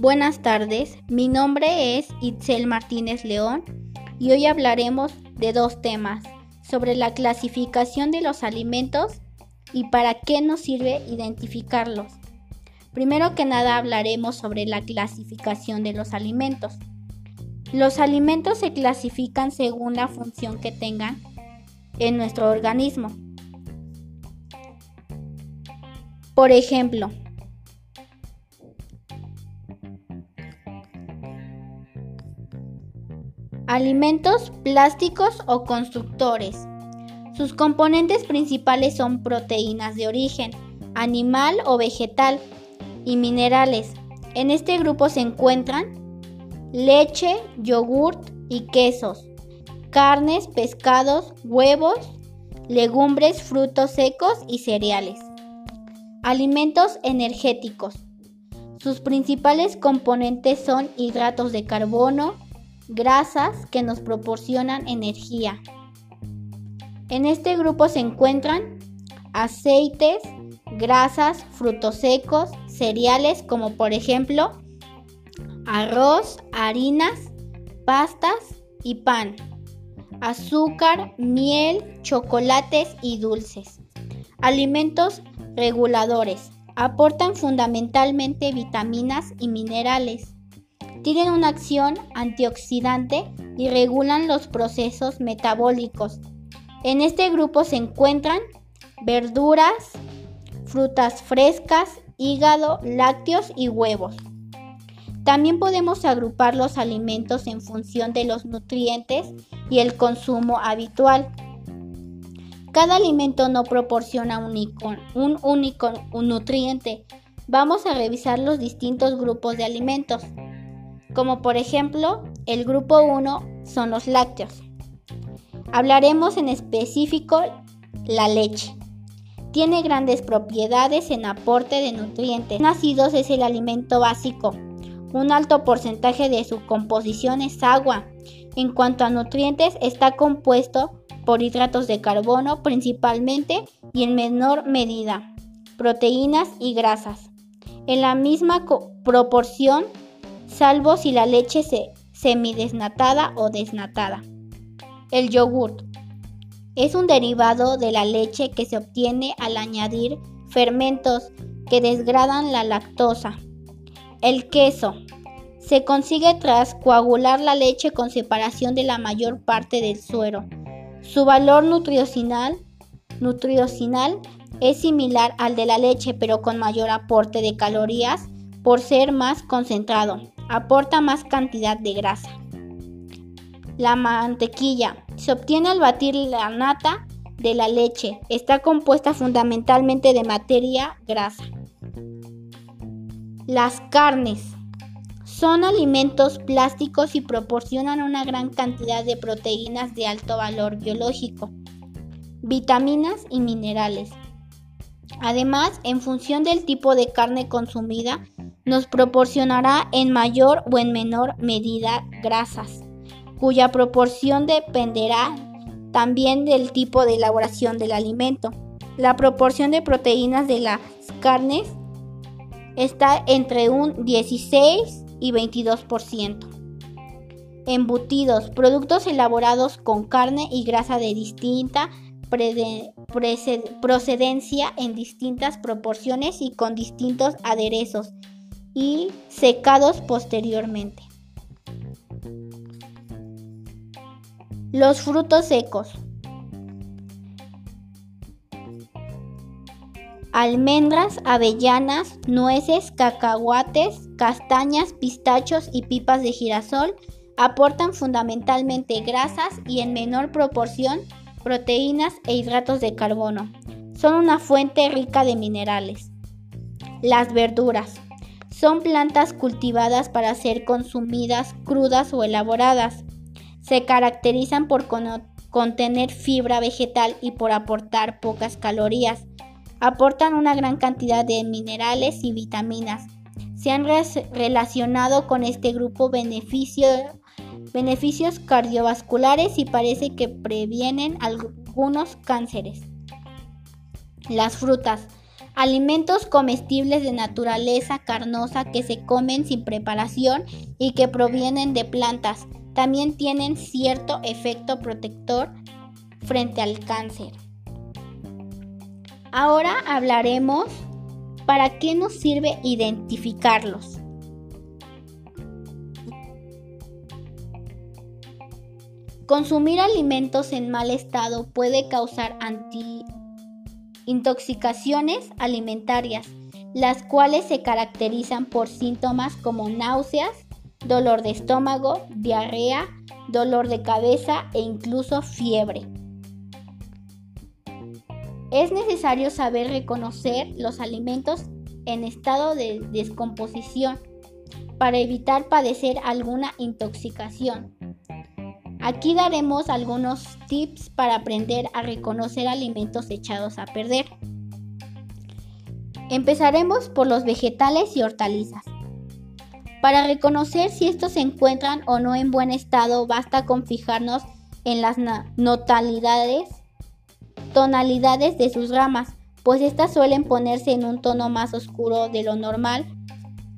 Buenas tardes, mi nombre es Itzel Martínez León y hoy hablaremos de dos temas, sobre la clasificación de los alimentos y para qué nos sirve identificarlos. Primero que nada hablaremos sobre la clasificación de los alimentos. Los alimentos se clasifican según la función que tengan en nuestro organismo. Por ejemplo, alimentos plásticos o constructores. Sus componentes principales son proteínas de origen animal o vegetal y minerales. En este grupo se encuentran leche, yogurt y quesos, carnes, pescados, huevos, legumbres, frutos secos y cereales. Alimentos energéticos. Sus principales componentes son hidratos de carbono, grasas que nos proporcionan energía. En este grupo se encuentran aceites, grasas, frutos secos, cereales como por ejemplo arroz, harinas, pastas y pan, azúcar, miel, chocolates y dulces. Alimentos reguladores. Aportan fundamentalmente vitaminas y minerales. Tienen una acción antioxidante y regulan los procesos metabólicos. En este grupo se encuentran verduras, frutas frescas, hígado, lácteos y huevos. También podemos agrupar los alimentos en función de los nutrientes y el consumo habitual. Cada alimento no proporciona un, único nutriente. Vamos a revisar los distintos grupos de alimentos, como por ejemplo el grupo 1 son los lácteos. Hablaremos en específico la leche. Tiene grandes propiedades en aporte de nutrientes. Nacidos es el alimento básico. Un alto porcentaje de su composición es agua. En cuanto a nutrientes, está compuesto por hidratos de carbono principalmente y en menor medida, proteínas y grasas. En la misma proporción, salvo si la leche se semidesnatada o desnatada. El yogurt es un derivado de la leche que se obtiene al añadir fermentos que desgradan la lactosa. El queso se consigue tras coagular la leche con separación de la mayor parte del suero. Su valor nutricional es similar al de la leche, pero con mayor aporte de calorías por ser más concentrado. Aporta más cantidad de grasa. La mantequilla se obtiene al batir la nata de la leche. Está compuesta fundamentalmente de materia grasa. Las carnes son alimentos plásticos y proporcionan una gran cantidad de proteínas de alto valor biológico, vitaminas y minerales. Además, en función del tipo de carne consumida, nos proporcionará en mayor o en menor medida grasas, cuya proporción dependerá también del tipo de elaboración del alimento. La proporción de proteínas de las carnes está entre un 16 y 22%. Embutidos, productos elaborados con carne y grasa de distinta procedencia en distintas proporciones y con distintos aderezos y secados posteriormente. Los frutos secos. almendras, avellanas, nueces, cacahuates, castañas, pistachos y pipas de girasol aportan fundamentalmente grasas y en menor proporción proteínas e hidratos de carbono. Son una fuente rica de minerales. Las verduras son plantas cultivadas para ser consumidas crudas o elaboradas. Se caracterizan por contener fibra vegetal y por aportar pocas calorías aportan una gran cantidad de minerales y vitaminas. Se han relacionado con este grupo beneficios cardiovasculares y parece que previenen algunos cánceres. Las frutas Alimentos comestibles de naturaleza carnosa que se comen sin preparación y que provienen de plantas también tienen cierto efecto protector frente al cáncer. Ahora hablaremos para qué nos sirve identificarlos. Consumir alimentos en mal estado puede causar intoxicaciones alimentarias, las cuales se caracterizan por síntomas como náuseas, dolor de estómago, diarrea, dolor de cabeza e incluso fiebre. Es necesario saber reconocer los alimentos en estado de descomposición para evitar padecer alguna intoxicación. Aquí daremos algunos tips para aprender a reconocer alimentos echados a perder. Empezaremos por los vegetales y hortalizas. Para reconocer si estos se encuentran o no en buen estado, basta con fijarnos en las tonalidades de sus ramas, pues estas suelen ponerse en un tono más oscuro de lo normal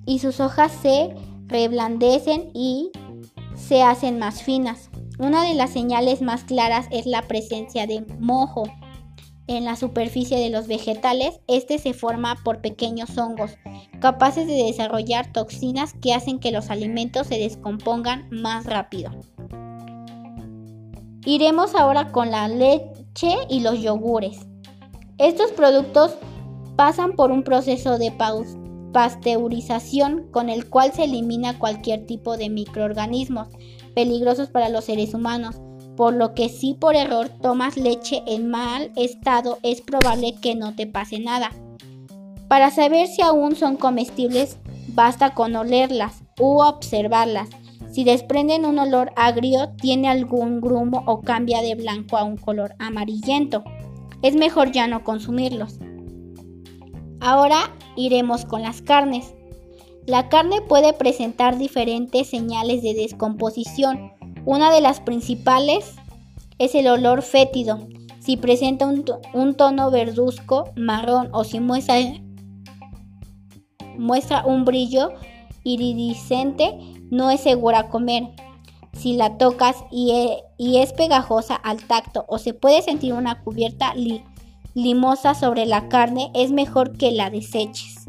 y sus hojas se reblandecen y se hacen más finas. Una de las señales más claras es la presencia de mojo en la superficie de los vegetales. Este se forma por pequeños hongos, capaces de desarrollar toxinas que hacen que los alimentos se descompongan más rápido. Iremos ahora con la leche y los yogures. Estos productos pasan por un proceso de pasteurización con el cual se elimina cualquier tipo de microorganismos peligrosos para los seres humanos, por lo que si por error tomas leche en mal estado es probable que no te pase nada. Para saber si aún son comestibles basta con olerlas u observarlas. Si desprenden un olor agrio, tiene algún grumo o cambia de blanco a un color amarillento. Es mejor ya no consumirlos. Ahora iremos con las carnes. La carne puede presentar diferentes señales de descomposición. Una de las principales es el olor fétido. Si presenta un, tono verduzco, marrón o si muestra, un brillo iridiscente, no es segura comer. Si la tocas y, e, es pegajosa al tacto o se puede sentir una cubierta limosa sobre la carne, es mejor que la deseches.